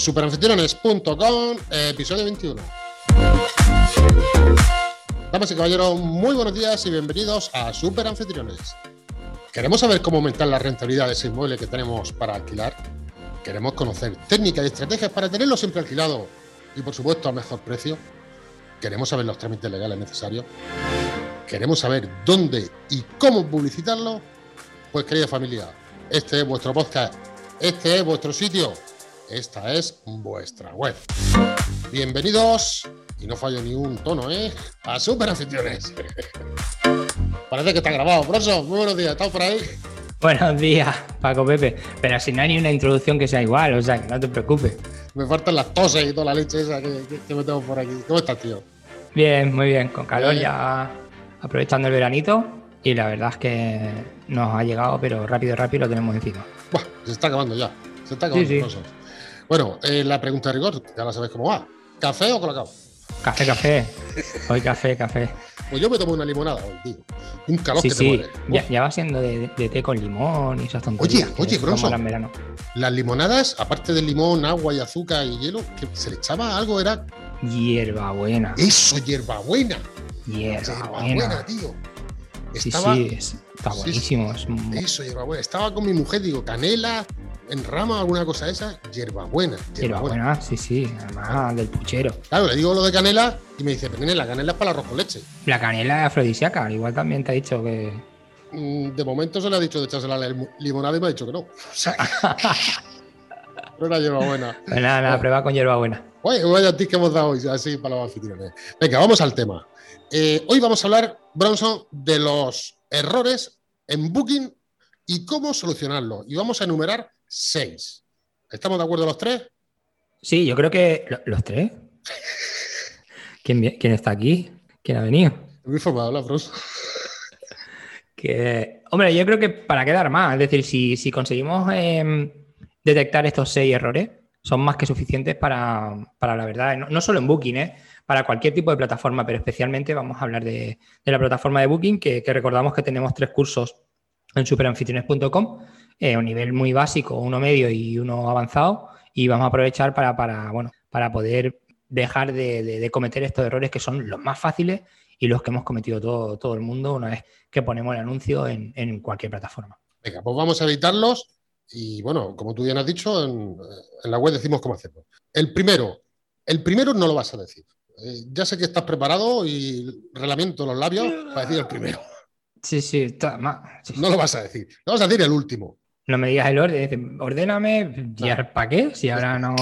superanfitriones.com, episodio 21. Damas y caballeros, muy buenos días y bienvenidos a Superanfitriones. ¿Queremos saber cómo aumentar la rentabilidad de ese inmueble que tenemos para alquilar? ¿Queremos conocer técnicas y estrategias para tenerlo siempre alquilado y, por supuesto, a mejor precio? ¿Queremos saber los trámites legales necesarios? ¿Queremos saber dónde y cómo publicitarlo? Pues, querida familia, este es vuestro podcast, este es vuestro sitio, esta es vuestra web. Bienvenidos, y no fallo ni un tono, ¿eh? A Super Anfitriones. Parece que está grabado. Broso, muy buenos días, ¿estás por ahí? Buenos días, Paco Pepe. Pero si no hay ni una introducción que sea igual, o sea, que no te preocupes. Me faltan las toses y toda la leche esa que, que, me tengo por aquí. ¿Cómo estás, tío? Bien, muy bien. Con calor ya aprovechando el veranito. Y la verdad es que nos ha llegado, pero rápido, rápido lo tenemos encima. Buah, se está acabando ya. Se está acabando. Sí, sí. Bueno, eh, la pregunta de rigor, ya la sabes cómo va. ¿Café o colacao? Café, café. Hoy café, café. Pues yo me tomo una limonada hoy, tío. Un calor sí, que sí. te muere. Ya, ya, va siendo de, de, té con limón y esas tonterías. Oye, oye, Bronson. Las limonadas, aparte de limón, agua y azúcar y hielo, que se le echaba algo, era. Hierbabuena. Eso, hierbabuena. Hierbabuena, tío. Estaba... Sí, sí, está buenísimo. Sí, sí. Eso, hierbabuena. Estaba con mi mujer, digo, canela, en rama, alguna cosa de esa, hierbabuena. Hierbabuena, sí, sí, además del puchero. Claro, le digo lo de canela y me dice, pero la canela es para el arroz con leche. La canela es afrodisíaca, igual también te ha dicho que. Mm, de momento se le ha dicho de echarse la limonada y me ha dicho que no. pero era hierbabuena. Pues nada, nada, prueba con hierbabuena. Oye, vaya ti que hemos dado hoy, así para los anfitriones. Venga, vamos al tema. Eh, hoy vamos a hablar, Bronson, de los errores en Booking y cómo solucionarlos. Y vamos a enumerar seis. ¿Estamos de acuerdo los tres? Sí, yo creo que los tres. ¿Quién, ¿Quién, está aquí? ¿Quién ha venido? Muy formado la. Que, hombre, yo creo que para quedar más, es decir, si, si conseguimos eh, detectar estos seis errores, son más que suficientes para, para la verdad, no, no, solo en Booking, ¿eh? para cualquier tipo de plataforma, pero especialmente vamos a hablar de, de la plataforma de Booking, que, que, recordamos que tenemos tres cursos en superanfitriones.com, eh, un nivel muy básico, uno medio y uno avanzado, y vamos a aprovechar para, para, bueno, para poder dejar de, de, de cometer estos errores que son los más fáciles y los que hemos cometido todo, todo el mundo una vez que ponemos el anuncio en, en, cualquier plataforma. Venga, pues vamos a evitarlos y bueno, como tú bien has dicho, en, en la web decimos cómo hacerlo. El primero, el primero no lo vas a decir. Eh, ya sé que estás preparado y relamiento los labios para decir el primero. Sí, sí, está. Sí, no lo vas a decir. Lo vas a decir el último. No me digas el orden. Ordéname. ¿Y no. para qué? Si ahora no.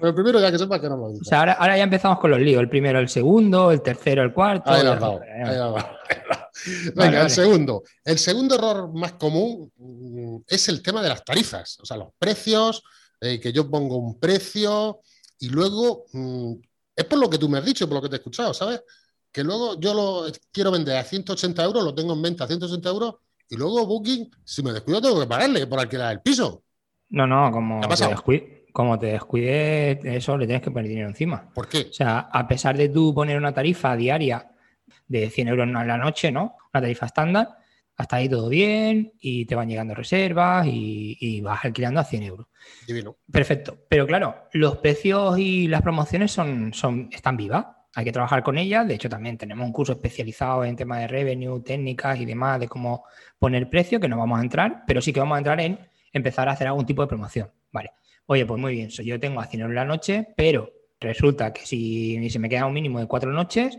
Pero primero ya que sepas que no lo digo. O sea, ahora, ahora, ya empezamos con los líos. El primero, el segundo, el tercero, el cuarto. Ahí lo has dado. Ahí lo has dado. Venga, vale, vale. el segundo. El segundo error más común mm, es el tema de las tarifas, o sea, los precios, eh, que yo pongo un precio y luego mmm, es por lo que tú me has dicho, por lo que te he escuchado, ¿sabes? Que luego yo lo quiero vender a 180 euros, lo tengo en venta a 180 euros y luego Booking, si me descuido, tengo que pagarle por alquilar el piso. No, no, como te, descuide, como te descuide eso, le tienes que poner dinero encima. ¿Por qué? O sea, a pesar de tú poner una tarifa diaria de 100 euros a la noche, ¿no? Una tarifa estándar, hasta ahí todo bien y te van llegando reservas y, y, vas alquilando a 100 euros. Divino. Perfecto. Pero claro, los precios y las promociones son, son, están vivas. Hay que trabajar con ellas. De hecho, también tenemos un curso especializado en tema de revenue, técnicas y demás, de cómo poner precio, que no vamos a entrar, pero sí que vamos a entrar en empezar a hacer algún tipo de promoción. Vale. Oye, pues muy bien, so, yo tengo a 100 euros la noche, pero resulta que si se me queda un mínimo de cuatro noches,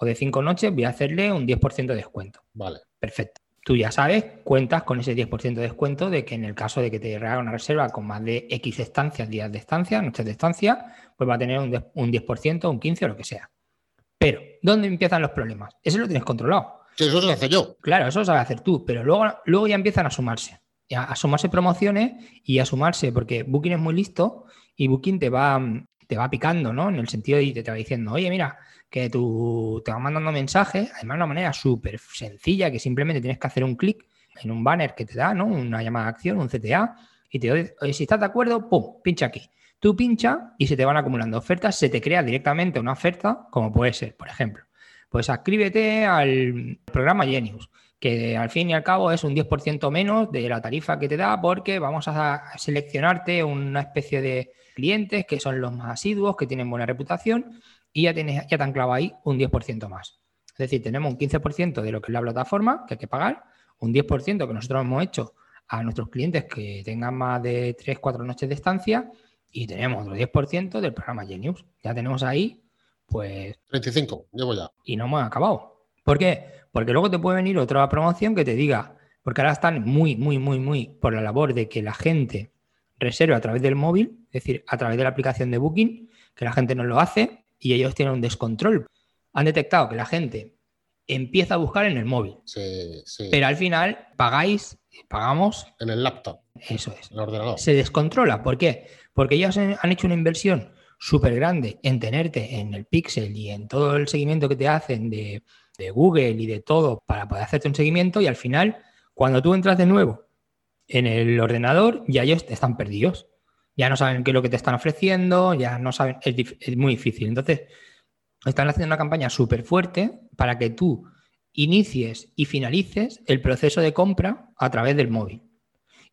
o de cinco noches, voy a hacerle un 10% de descuento. Vale. Perfecto. Tú ya sabes, cuentas con ese 10% de descuento de que en el caso de que te haga una reserva con más de X estancias, días de estancia, noches de estancia, pues va a tener un 10%, un 10% un 15% o lo que sea. Pero, ¿dónde empiezan los problemas? Eso lo tienes controlado. Sí, eso se lo hace yo. Claro, eso lo sabe hacer tú, pero luego, luego ya empiezan a sumarse. A sumarse promociones y a sumarse, porque Booking es muy listo y Booking te va, te va picando, ¿no? En el sentido de te va diciendo, oye, mira, que tú te vas mandando mensajes, además de una manera súper sencilla, que simplemente tienes que hacer un clic en un banner que te da, ¿no? Una llamada de acción, un CTA, y te oye, si estás de acuerdo, pum, pincha aquí. Tú pincha y se te van acumulando ofertas, se te crea directamente una oferta, como puede ser, por ejemplo, pues suscríbete al programa Genius, que al fin y al cabo es un 10% menos de la tarifa que te da porque vamos a seleccionarte una especie de clientes que son los más asiduos, que tienen buena reputación y ya, tienes, ya te han clavado ahí un 10% más. Es decir, tenemos un 15% de lo que es la plataforma que hay que pagar, un 10% que nosotros hemos hecho a nuestros clientes que tengan más de 3, 4 noches de estancia y tenemos otro 10% del programa Genius. Ya tenemos ahí, pues... 35, llevo ya. Y no hemos acabado. ¿Por qué? Porque luego te puede venir otra promoción que te diga, porque ahora están muy, muy, muy, muy por la labor de que la gente reserve a través del móvil, es decir, a través de la aplicación de Booking, que la gente no lo hace y ellos tienen un descontrol. Han detectado que la gente empieza a buscar en el móvil. Sí, sí. Pero al final pagáis, pagamos. En el laptop. Eso es. En el ordenador. Se descontrola. ¿Por qué? Porque ellos han hecho una inversión súper grande en tenerte en el Pixel y en todo el seguimiento que te hacen de, de Google y de todo para poder hacerte un seguimiento y al final, cuando tú entras de nuevo en el ordenador, ya ellos están perdidos. Ya no saben qué es lo que te están ofreciendo, ya no saben, es, es muy difícil. Entonces, están haciendo una campaña súper fuerte para que tú inicies y finalices el proceso de compra a través del móvil.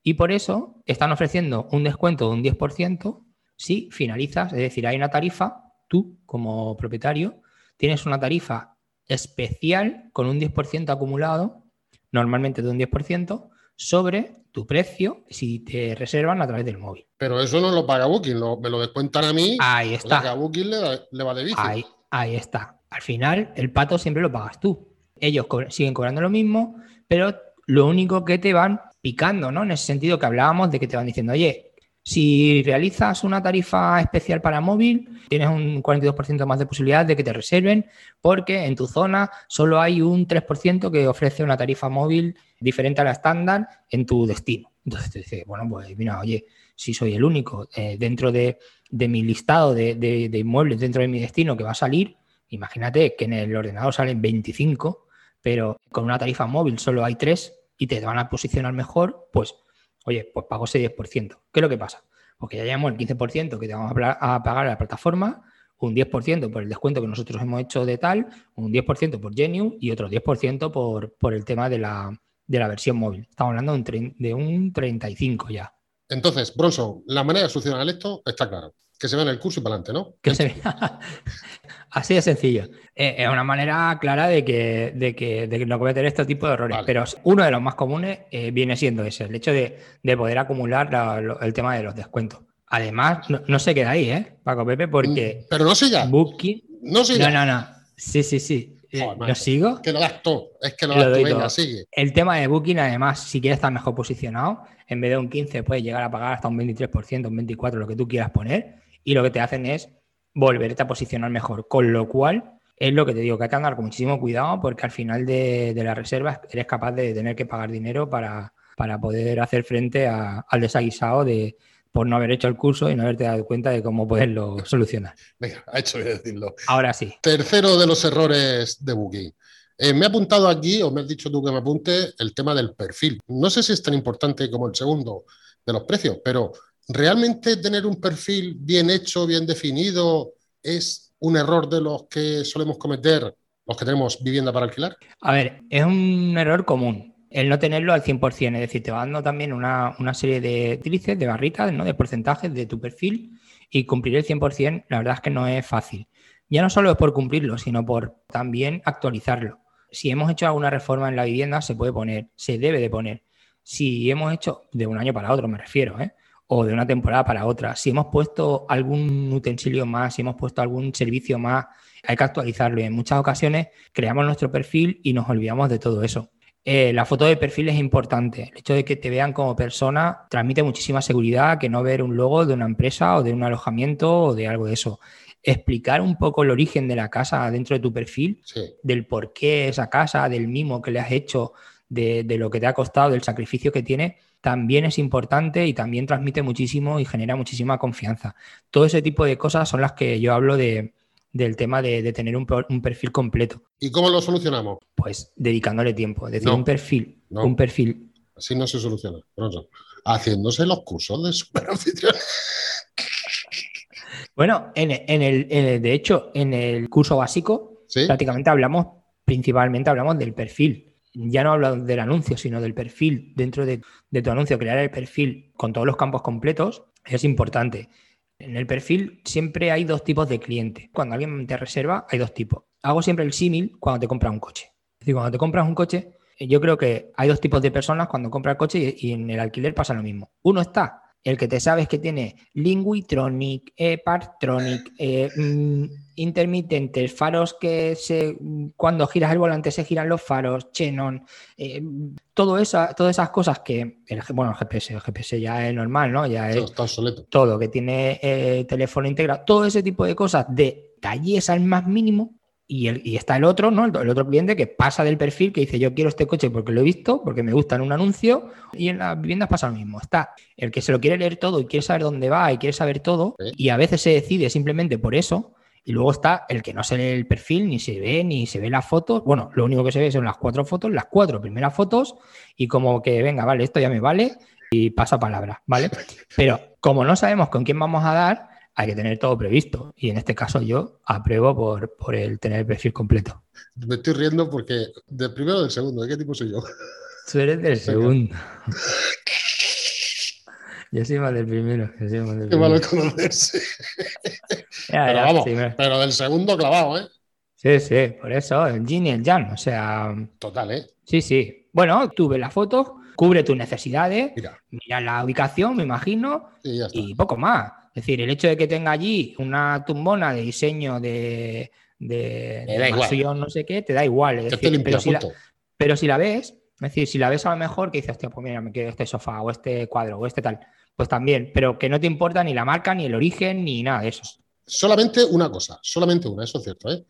Y por eso están ofreciendo un descuento de un 10% si finalizas, es decir, hay una tarifa, tú como propietario tienes una tarifa especial con un 10% acumulado, normalmente de un 10%, sobre tu precio si te reservan a través del móvil. Pero eso no lo paga Booking, me lo descuentan a mí. Ahí está. a Booking le, va de bici. Ahí, ahí, está. Al final, el pato siempre lo pagas tú. Ellos siguen cobrando lo mismo, pero lo único que te van picando, ¿no? En ese sentido que hablábamos de que te van diciendo, oye, si realizas una tarifa especial para móvil, tienes un 42% más de posibilidad de que te reserven porque en tu zona solo hay un 3% que ofrece una tarifa móvil diferente a la estándar en tu destino. Entonces te dice, bueno, pues mira, oye, si soy el único eh, dentro de, mi listado de, de, inmuebles, dentro de mi destino que va a salir, imagínate que en el ordenador salen 25, pero con una tarifa móvil solo hay 3 y te van a posicionar mejor, pues Oye, pues pago ese 10%. ¿Qué es lo que pasa? Porque ya llevamos el 15% que te vamos a pagar a la plataforma, un 10% por el descuento que nosotros hemos hecho de tal, un 10% por Genius y otro 10% por, por el tema de la, versión móvil. Estamos hablando de un, de un 35 ya. Entonces, Bronson, la manera de solucionar esto está claro que se vea en el curso y para adelante, ¿no? Que se vea. Así de sencillo. Eh, es una manera clara de que, de que, de no cometer este tipo de errores. Pero uno de los más comunes eh, viene siendo ese, el hecho de, poder acumular el tema de los descuentos. Además, no, se queda ahí, ¿eh? Paco Pepe, porque. Pero no siga. Booking. No siga. No, no, no. Sí, sí, sí. Eh, ¿Lo sigo? Que lo das. Es que lo, das todo. Venga, sigue. El tema de Booking, además, si quieres estar mejor posicionado, en vez de un 15, puedes llegar a pagar hasta un 23%, un 24%, lo que tú quieras poner y lo que te hacen es volverte a posicionar mejor. Con lo cual, es lo que te digo, que hay que andar con muchísimo cuidado porque al final de, la reserva eres capaz de tener que pagar dinero para, para poder hacer frente al desaguisado de por no haber hecho el curso y no haberte dado cuenta de cómo poderlo solucionar. Venga, ha hecho bien decirlo. Ahora sí. Tercero de los errores de Booking. Eh, me ha apuntado aquí, o me has dicho tú que me apunte, el tema del perfil. No sé si es tan importante como el segundo de los precios, pero ¿realmente tener un perfil bien hecho, bien definido, es un error de los que solemos cometer los que tenemos vivienda para alquilar? A ver, es un error común el no tenerlo al 100%, es decir, te va dando también una, serie de tríceps, de barritas, ¿no? de porcentajes de tu perfil y cumplir el 100%, la verdad es que no es fácil. Ya no solo es por cumplirlo, sino por también actualizarlo. Si hemos hecho alguna reforma en la vivienda, se puede poner, se debe de poner. Si hemos hecho, de un año para otro me refiero, ¿eh? o de una temporada para otra. Si hemos puesto algún utensilio más, si hemos puesto algún servicio más, hay que actualizarlo. Y en muchas ocasiones creamos nuestro perfil y nos olvidamos de todo eso. Eh, la foto de perfil es importante. El hecho de que te vean como persona transmite muchísima seguridad que no ver un logo de una empresa o de un alojamiento o de algo de eso. Explicar un poco el origen de la casa dentro de tu perfil, del por qué esa casa, del mimo que le has hecho, de, de lo que te ha costado, del sacrificio que tiene, también es importante y también transmite muchísimo y genera muchísima confianza. Todo ese tipo de cosas son las que yo hablo de, del tema de, tener un, perfil completo. ¿Y cómo lo solucionamos? Pues dedicándole tiempo. Es decir, un perfil. Un perfil. Así no se soluciona. Haciéndose los cursos de superanfitrión. Bueno, en, el, de hecho, en el curso básico prácticamente hablamos, principalmente hablamos del perfil. Ya no hablo del anuncio, sino del perfil. Dentro de, de tu anuncio, crear el perfil con todos los campos completos es importante. En el perfil siempre hay dos tipos de cliente. Cuando alguien te reserva, hay dos tipos. Hago siempre el símil cuando te compras un coche. Es decir, cuando te compras un coche, yo creo que hay dos tipos de personas cuando compras el coche y, en el alquiler pasa lo mismo. Uno está el que te sabes que tiene Linguitronic, Partronic, eh, mm, intermitentes, faros que se, cuando giras el volante se giran los faros, Chenon, eh, todo esa, todas esas cosas que, el, bueno, el GPS, el GPS ya es normal, ¿no? Ya es todo, que tiene eh, teléfono integrado, todo ese tipo de cosas de talles al más mínimo, y, el, y, está el otro, ¿no? El, otro cliente que pasa del perfil, que dice yo quiero este coche porque lo he visto, porque me gusta en un anuncio, y en las viviendas pasa lo mismo. Está el que se lo quiere leer todo y quiere saber dónde va y quiere saber todo, y a veces se decide simplemente por eso, y luego está el que no se lee el perfil, ni se ve, ni se ve las fotos. Bueno, lo único que se ve son las cuatro fotos, las cuatro primeras fotos, y como que venga, vale, esto ya me vale, y pasa palabra, ¿vale? Pero como no sabemos con quién vamos a dar, hay que tener todo previsto. Y en este caso yo apruebo por, por el tener el perfil completo. Me estoy riendo porque del primero o del segundo, ¿de qué tipo soy yo? Tú eres del segundo. yo soy más del primero. Qué malo conocerse. pero vamos, pero del segundo clavado, ¿eh? Sí, sí, por eso, el yin y el yang, o sea... Total, ¿eh? Sí, sí. Bueno, tú ves la foto, cubre tus necesidades, mira, la ubicación, me imagino, y poco más. Es decir, el hecho de que tenga allí una tumbona de diseño de, de, no sé qué, te da igual. pero, si la, pero, si la, ves, es decir, si la ves a lo mejor que dices, hostia, pues mira, me quedo este sofá o este cuadro o este tal, pues también, pero que no te importa ni la marca, ni el origen, ni nada de eso. Solamente una cosa, solamente una, eso es cierto, ¿eh?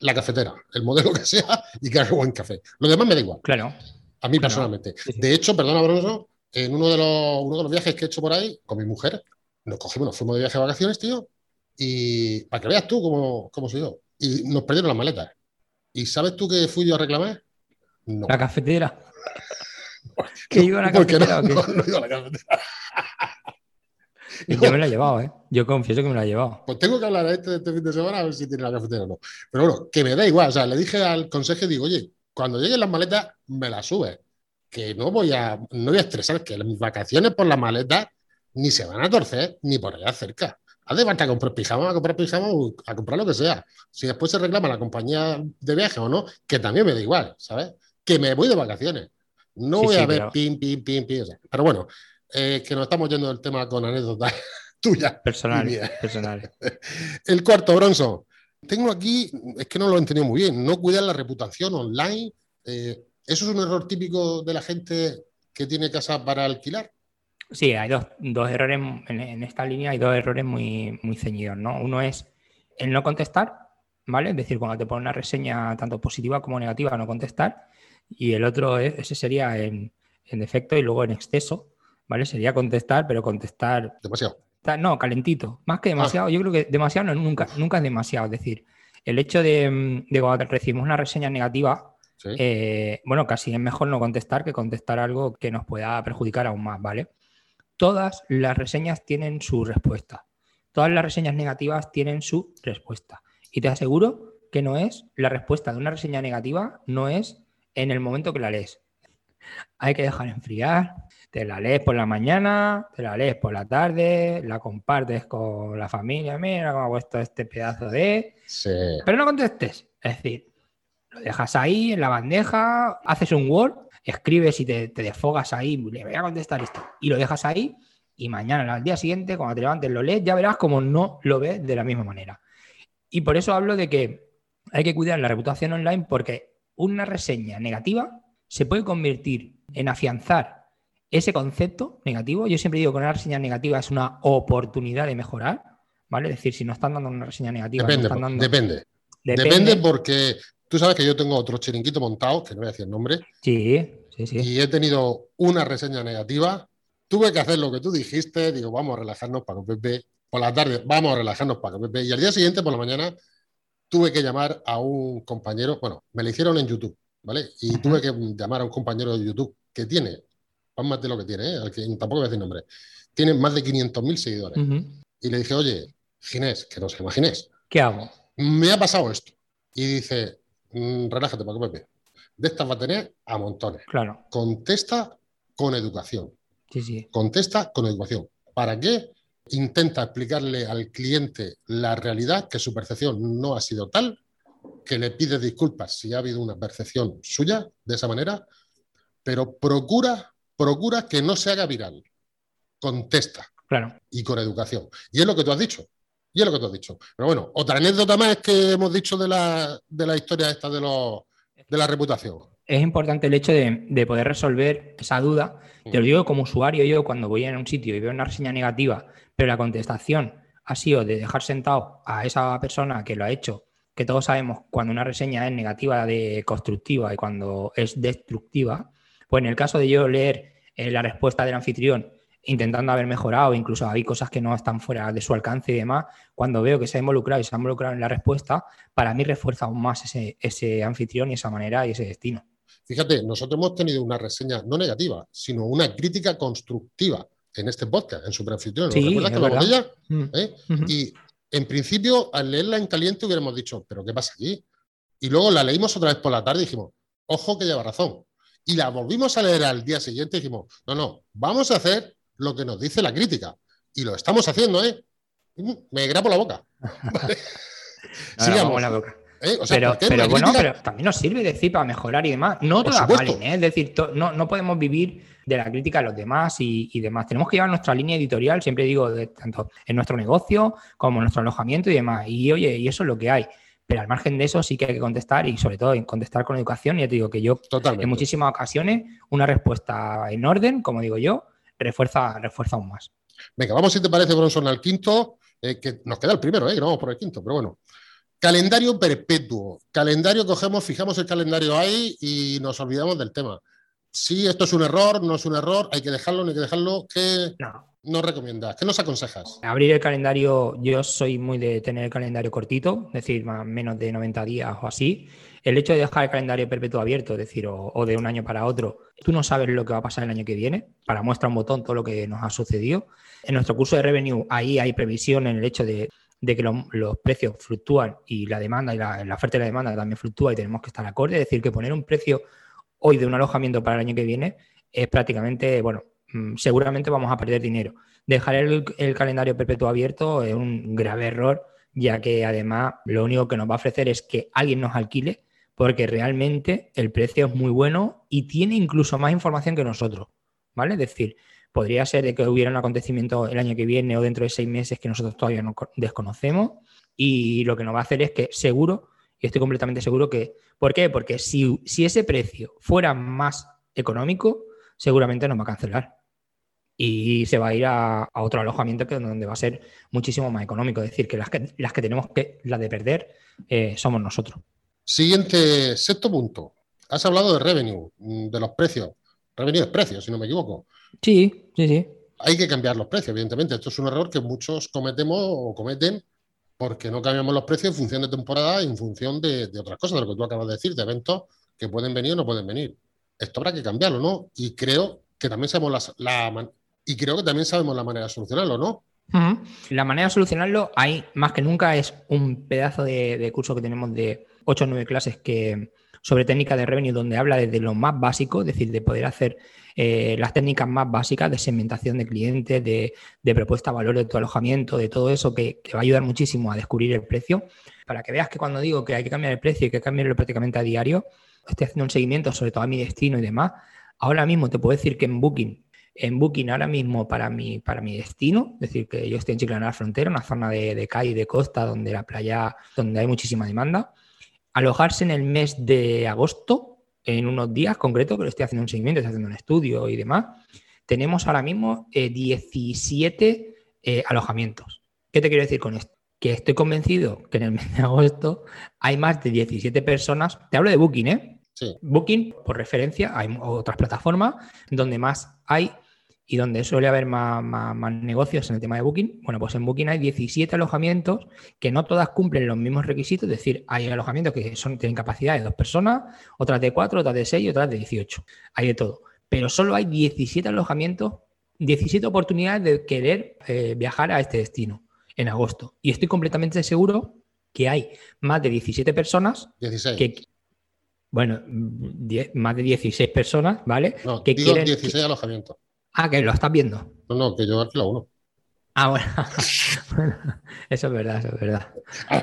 La cafetera, el modelo que sea y que haga buen café. Lo demás me da igual. Claro. A mí personalmente. De hecho, perdona, Bruno, en uno de, los, uno de los viajes que he hecho por ahí con mi mujer, nos cogimos, nos fuimos de viaje de vacaciones, tío, y para que veas tú cómo, cómo soy yo. Y nos perdieron las maletas. ¿Y sabes tú qué fui yo a reclamar? No. La cafetera. ¿Que iba a la cafetera no, no, iba a la cafetera. yo me la he llevado, ¿eh? Yo confieso que me la he llevado. Pues tengo que hablar a este, este fin de semana a ver si tiene la cafetera o no. Pero bueno, que me da igual. O sea, le dije al consejo, digo, oye, cuando lleguen las maletas, me las sube. Que no voy a, no voy a estresar, que mis vacaciones por las maletas ni se van a torcer ni por allá cerca. Haz de a comprar pijama, a comprar pijama o a comprar lo que sea. Si después se reclama la compañía de viaje o no, que también me da igual, ¿sabes? Que me voy de vacaciones. No voy a ver pim, pim, pim, pim. Pero bueno, eh, que nos estamos yendo del tema con anécdotas tuyas. Personales. Personal. El cuarto, Bronson. Tengo aquí, es que no lo he entendido muy bien, no cuidar la reputación online. Eh, ¿Eso es un error típico de la gente que tiene casa para alquilar? Sí, hay dos, errores en, esta línea, hay dos errores muy, muy ceñidos, ¿no? Uno es el no contestar, ¿vale? Es decir, cuando te pone una reseña tanto positiva como negativa, no contestar. Y el otro, es, ese sería en, defecto y luego en exceso, ¿vale? Sería contestar, pero contestar... Demasiado. No, calentito. Más que demasiado, ah. yo creo que demasiado no, nunca, nunca es demasiado. Es decir, el hecho de, de cuando recibimos una reseña negativa, eh, bueno, casi es mejor no contestar que contestar algo que nos pueda perjudicar aún más, ¿vale? Todas las reseñas tienen su respuesta. Todas las reseñas negativas tienen su respuesta. Y te aseguro que no es la respuesta de una reseña negativa, no es en el momento que la lees. Hay que dejar enfriar, te la lees por la mañana, te la lees por la tarde, la compartes con la familia, mira cómo ha puesto este pedazo de... Pero no contestes. Es decir, lo dejas ahí en la bandeja, haces un Word escribes y te, desfogas ahí, le voy a contestar esto, y lo dejas ahí, y mañana, al día siguiente, cuando te levantes, lo lees, ya verás como no lo ves de la misma manera. Y por eso hablo de que hay que cuidar la reputación online porque una reseña negativa se puede convertir en afianzar ese concepto negativo. Yo siempre digo que una reseña negativa es una oportunidad de mejorar, ¿vale? Es decir, si no están dando una reseña negativa, depende, depende. depende. porque Tú sabes que yo tengo otro chiringuito montado, que no voy a decir el nombre. Sí, sí, sí. Y he tenido una reseña negativa. Tuve que hacer lo que tú dijiste. Digo, vamos a relajarnos para que Pepe. Por la tarde, vamos a relajarnos para que Pepe. Y al día siguiente, por la mañana, tuve que llamar a un compañero. Bueno, me lo hicieron en YouTube, ¿vale? Y tuve que llamar a un compañero de YouTube que tiene, más de lo que tiene, ¿eh? que tampoco voy a decir nombre. Tiene más de 500.000 seguidores. Y le dije, oye, Ginés, que no se llama Ginés. ¿Qué hago? Me ha pasado esto y dice, mm, relájate, Paco Pepe, de estas va a tener a montones. Claro. Contesta con educación. Sí, sí. Contesta con educación. ¿Para qué? Intenta explicarle al cliente la realidad, que su percepción no ha sido tal, que le pide disculpas si ha habido una percepción suya de esa manera, pero procura, procura que no se haga viral. Contesta. Claro. Y con educación. Y es lo que tú has dicho. Y es lo que tú has dicho. Pero bueno, otra anécdota más que hemos dicho de la, de la historia esta de, los, de la reputación. Es importante el hecho de, de poder resolver esa duda. Te lo digo como usuario, yo cuando voy a un sitio y veo una reseña negativa, pero la contestación ha sido de dejar sentado a esa persona que lo ha hecho, que todos sabemos cuando una reseña es negativa de constructiva y cuando es destructiva, pues en el caso de yo leer eh, la respuesta del anfitrión intentando haber mejorado, incluso hay cosas que no están fuera de su alcance y demás, cuando veo que se ha involucrado y se ha involucrado en la respuesta, para mí refuerza aún más ese, ese anfitrión y esa manera y ese destino. Fíjate, nosotros hemos tenido una reseña no negativa, sino una crítica constructiva en este podcast, en Super Anfitrión. Sí, ¿Recuerdas que verdad. ella? Mm. ¿Eh? Y en principio, al leerla en caliente, hubiéramos dicho, ¿pero qué pasa aquí? Y luego la leímos otra vez por la tarde y dijimos, ojo que lleva razón. Y la volvimos a leer al día siguiente y dijimos, no, no, vamos a hacer lo que nos dice la crítica. Y lo estamos haciendo, ¿eh? Me grabo la boca. Vale. Sigamos. a la boca. ¿Eh? O sea, pero ¿por qué pero una bueno, crítica? pero también nos sirve decir para mejorar y demás. No Por todas valen, ¿eh? Es decir, no, no podemos vivir de la crítica a los demás y, y demás. Tenemos que llevar nuestra línea editorial, siempre digo, de, tanto en nuestro negocio como en nuestro alojamiento y demás. Y oye, y eso es lo que hay. Pero al margen de eso sí que hay que contestar y sobre todo contestar con educación. Ya te digo que yo Totalmente. en muchísimas ocasiones una respuesta en orden, como digo yo, refuerza, refuerza aún más. Venga, vamos si te parece, Bronson, al quinto, eh, que nos queda el primero, ¿eh? que no vamos por el quinto, pero bueno. Calendario perpetuo. Calendario, cogemos, fijamos el calendario ahí y nos olvidamos del tema. Si esto es un error, no es un error, hay que dejarlo, no hay que dejarlo. ¿Qué No, nos recomiendas? ¿Qué nos aconsejas? Abrir el calendario, yo soy muy de tener el calendario cortito, es decir, más menos de 90 días o así. El hecho de dejar el calendario perpetuo abierto, es decir, o, de un año para otro, tú no sabes lo que va a pasar el año que viene. Para muestra un botón todo lo que nos ha sucedido. En nuestro curso de revenue, ahí hay previsión en el hecho de, que los, precios fluctúan y la demanda y la, oferta y la demanda también fluctúa y tenemos que estar acorde. Es decir, que poner un precio hoy de un alojamiento para el año que viene es prácticamente, bueno, mm, seguramente vamos a perder dinero. Dejar el calendario perpetuo abierto es un grave error, ya que además lo único que nos va a ofrecer es que alguien nos alquile, porque realmente el precio es muy bueno y tiene incluso más información que nosotros, ¿vale? Es decir, podría ser de que hubiera un acontecimiento el año que viene o dentro de seis meses que nosotros todavía no co- desconocemos y lo que nos va a hacer es que seguro, y estoy completamente seguro que, ¿por qué? Porque si, si ese precio fuera más económico, seguramente nos va a cancelar y se va a ir a, a otro alojamiento que donde va a ser muchísimo más económico. Es decir, que las que, las que tenemos que, las de perder, eh, somos nosotros. Siguiente, sexto punto. Has hablado de revenue, mm, de los precios. Revenue es precio, si no me equivoco. Sí, sí, sí. Hay que cambiar los precios, evidentemente. Esto es un error que muchos cometemos o cometen porque no cambiamos los precios en función de temporada y en función de, de otras cosas, de lo que tú acabas de decir, de eventos que pueden venir o no pueden venir. Esto habrá que cambiarlo, ¿no? Y creo que también sabemos la, y creo que también sabemos la manera de solucionarlo, ¿no? La manera de solucionarlo, hay más que nunca, es un pedazo de, de curso que tenemos de 8 o 9 clases que, sobre técnica de revenue, donde habla desde lo más básico, es decir, de poder hacer eh, las técnicas más básicas de segmentación de clientes, de, de propuesta valor de tu alojamiento, de todo eso que, va a ayudar muchísimo a descubrir el precio. Para que veas que cuando digo que hay que cambiar el precio y que cambiarlo prácticamente a diario, estoy haciendo un seguimiento sobre todo a mi destino y demás. Ahora mismo te puedo decir que en Booking en Booking ahora mismo para mi, para mi destino, es decir, que yo estoy en Chiclana la Frontera, una zona de, de calle de costa donde la playa, donde hay muchísima demanda. Alojarse en el mes de agosto, en unos días concretos, que lo estoy haciendo un seguimiento, estoy haciendo un estudio y demás, tenemos ahora mismo eh, 17 eh, alojamientos. ¿Qué te quiero decir con esto? Que estoy convencido que en el mes de agosto hay más de 17 personas, te hablo de Booking, ¿eh? Sí. Booking, por referencia, hay otras plataformas donde más hay y donde suele haber más, más- más negocios en el tema de Booking. Bueno, pues en Booking hay 17 alojamientos que no todas cumplen los mismos requisitos, es decir, hay alojamientos que son, tienen capacidad de dos personas, otras de cuatro, otras de seis y otras de 18. Hay de todo. Pero solo hay 17 alojamientos, 17 oportunidades de querer eh, viajar a este destino en agosto. Y estoy completamente seguro que hay más de 17 personas 16. que, bueno, más de 16 personas, ¿vale? no, que digo quieren- 16 alojamientos. Ah, que lo estás viendo. No, no, que yo alquilo uno. Ah, bueno. Bueno, eso es verdad, eso es verdad.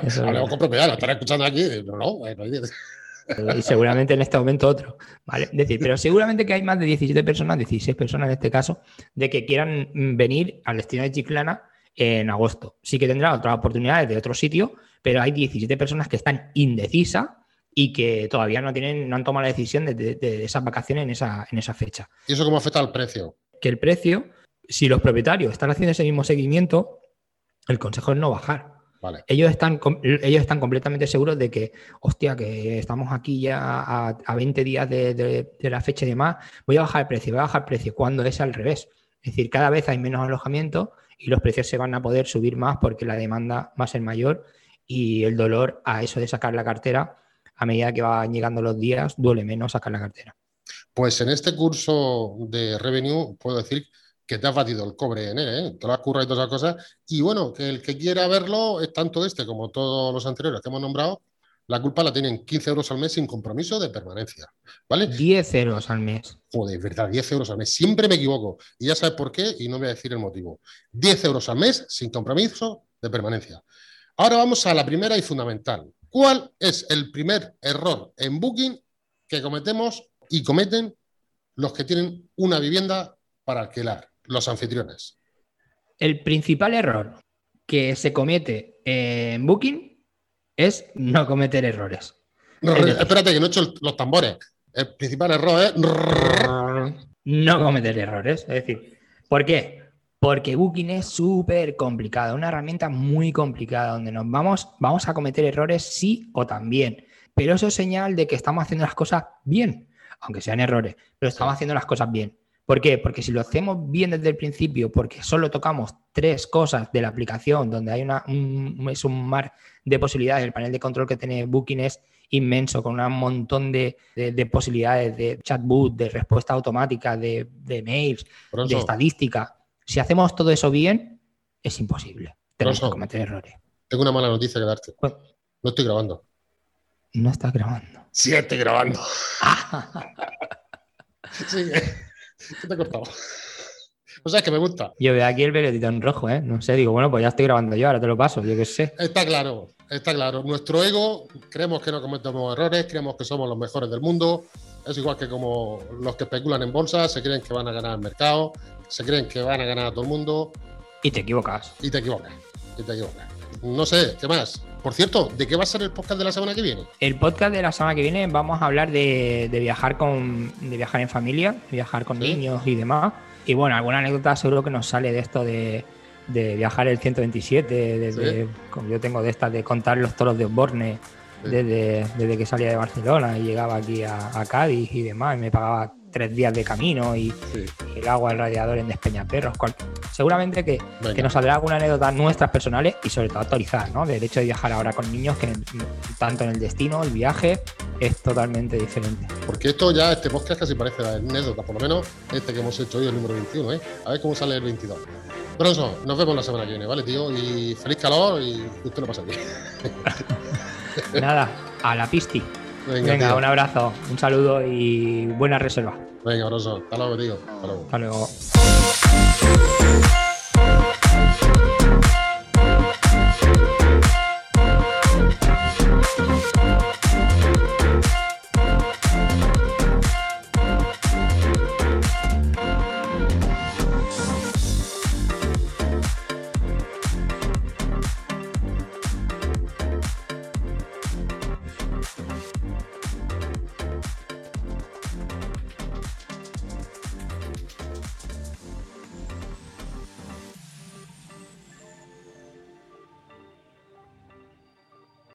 Eso verdad. con propiedad, lo estaré escuchando aquí. No, no, eh, no hay- Y seguramente en este momento otro. ¿vale? Es decir, pero seguramente que hay más de 17 personas, 16 personas en este caso, de que quieran mm, venir al destino de Chiclana en agosto. Sí que tendrán otras oportunidades de otro sitio, pero hay 17 personas que están indecisas y que todavía no tienen, no han tomado la decisión de, de- de esas vacaciones en esa, en esa fecha. ¿Y eso cómo afecta al precio? Que el precio, si los propietarios están haciendo ese mismo seguimiento, el consejo es no bajar. Vale. Ellos están, ellos están completamente seguros de que, hostia, que estamos aquí ya a, a 20 días de, de- de la fecha y demás, voy a bajar el precio, voy a bajar el precio, cuando es al revés. Es decir, cada vez hay menos alojamiento y los precios se van a poder subir más porque la demanda va a ser mayor y el dolor a eso de sacar la cartera, a medida que van llegando los días, duele menos sacar la cartera. Pues en este curso de revenue puedo decir que te has batido el cobre en él, ¿eh? Te lo has currado y todas esas cosas. Y bueno, que el que quiera verlo, es tanto este como todos los anteriores que hemos nombrado, la culpa la tienen 15 euros al mes sin compromiso de permanencia. ¿Vale? 10 euros al mes. Joder, verdad, 10 euros al mes. Siempre me equivoco. Y ya sabes por qué y no voy a decir el motivo. 10 euros al mes sin compromiso de permanencia. Ahora vamos a la primera y fundamental. ¿Cuál es el primer error en Booking que cometemos y cometen los que tienen una vivienda para alquilar, los anfitriones? El principal error que se comete en Booking es no cometer errores. No, Es decir- espérate, que no he hecho los tambores. El principal error es... No cometer errores. Es decir, ¿por qué? Porque Booking es súper complicado, una herramienta muy complicada donde nos vamos, vamos a cometer errores sí o también. Pero eso es señal de que estamos haciendo las cosas bien, aunque sean errores, pero estamos haciendo las cosas bien. ¿Por qué? Porque si lo hacemos bien desde el principio, porque solo tocamos tres cosas de la aplicación, donde hay una, un, es un mar de posibilidades, el panel de control que tiene Booking es inmenso, con un montón de, de- de posibilidades de chatbot, de respuesta automática, de, de mails, de estadística. Si hacemos todo eso bien, es imposible. Tenemos que cometer errores. tengo una mala noticia que darte. ¿Cuál? No estoy grabando. No estás grabando. Sí, estoy grabando. Sí, ¿qué te he cortado? O sea, es que me gusta. Yo veo aquí el periodito en rojo, ¿eh? No sé, digo, bueno, pues ya estoy grabando yo, ahora te lo paso, yo qué sé. Está claro, está claro. Nuestro ego, creemos que no cometemos errores, creemos que somos los mejores del mundo. Es igual que como los que especulan en bolsa, se creen que van a ganar el mercado, se creen que van a ganar a todo el mundo Y te equivocas. y te equivocas. Y te equivocas. No sé, ¿qué más? Por cierto, ¿de qué va a ser el podcast de la semana que viene? El podcast de la semana que viene vamos a hablar de, de viajar con de viajar en familia, de viajar con Sí. niños y demás. Y bueno, alguna anécdota seguro que nos sale de esto de, de viajar el 127, desde, como yo tengo de estas de contar los toros de Osborne Sí. desde, desde que salía de Barcelona y llegaba aquí a, a Cádiz y demás, y me pagaba tres días de camino y, Sí. y el agua del radiador en Despeñaperros. cual- seguramente que, nos saldrá alguna anécdota nuestras personales y sobre todo actualizar, ¿no? Del hecho de viajar ahora con niños, que tanto en el destino, el viaje, es totalmente diferente. Porque esto ya, este podcast casi parece la anécdota, por lo menos este que hemos hecho hoy, el número 21, ¿eh? A ver cómo sale el 22. Pero eso, nos vemos la semana que viene, ¿vale, tío? Y feliz calor y usted lo pase bien. Nada, a la pisti. Venga, un abrazo, un saludo y buena reserva. Venga, abrazo. Hasta luego, tío. Hasta luego. Hasta luego.